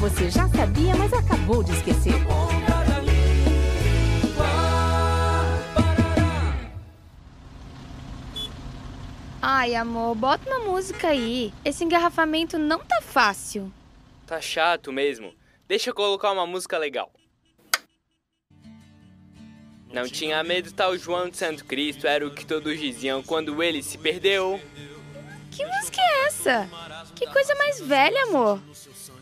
você já sabia, mas acabou de esquecer. Ai, amor, bota uma música aí. Esse engarrafamento não tá fácil. Tá chato mesmo. Deixa eu colocar uma música legal. Não tinha medo tal João de Santo Cristo, era o que todos diziam quando ele se perdeu. Que música é essa? Que coisa mais velha, amor.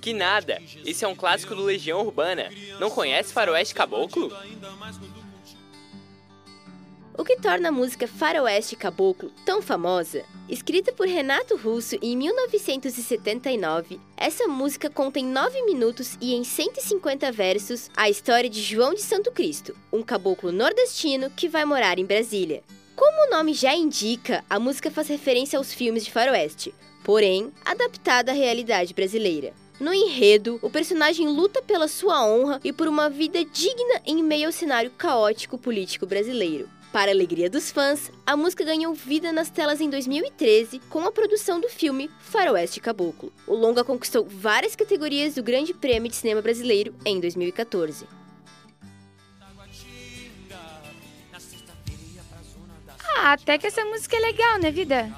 Que nada, esse é um clássico do Legião Urbana. Não conhece Faroeste Caboclo? O que torna a música Faroeste Caboclo tão famosa? Escrita por Renato Russo em 1979, essa música conta em 9 minutos e em 150 versos a história de João de Santo Cristo, um caboclo nordestino que vai morar em Brasília. Como o nome já indica, a música faz referência aos filmes de faroeste, porém adaptada à realidade brasileira. No enredo, o personagem luta pela sua honra e por uma vida digna em meio ao cenário caótico político brasileiro. Para a alegria dos fãs, a música ganhou vida nas telas em 2013 com a produção do filme Faroeste Caboclo. O longa conquistou várias categorias do Grande Prêmio de Cinema Brasileiro em 2014. Ah, até que essa música é legal, né, vida?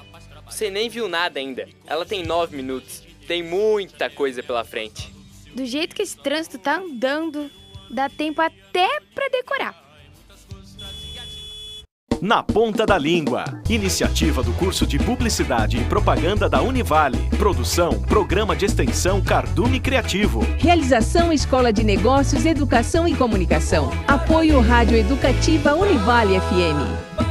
Você nem viu nada ainda. Ela tem nove minutos. Tem muita coisa pela frente. Do jeito que esse trânsito tá andando, dá tempo até pra decorar. Na Ponta da Língua. Iniciativa do curso de Publicidade e Propaganda da Univale. Produção, Programa de Extensão Cardume Criativo. Realização Escola de Negócios, Educação e Comunicação. Apoio Rádio Educativa Univale FM.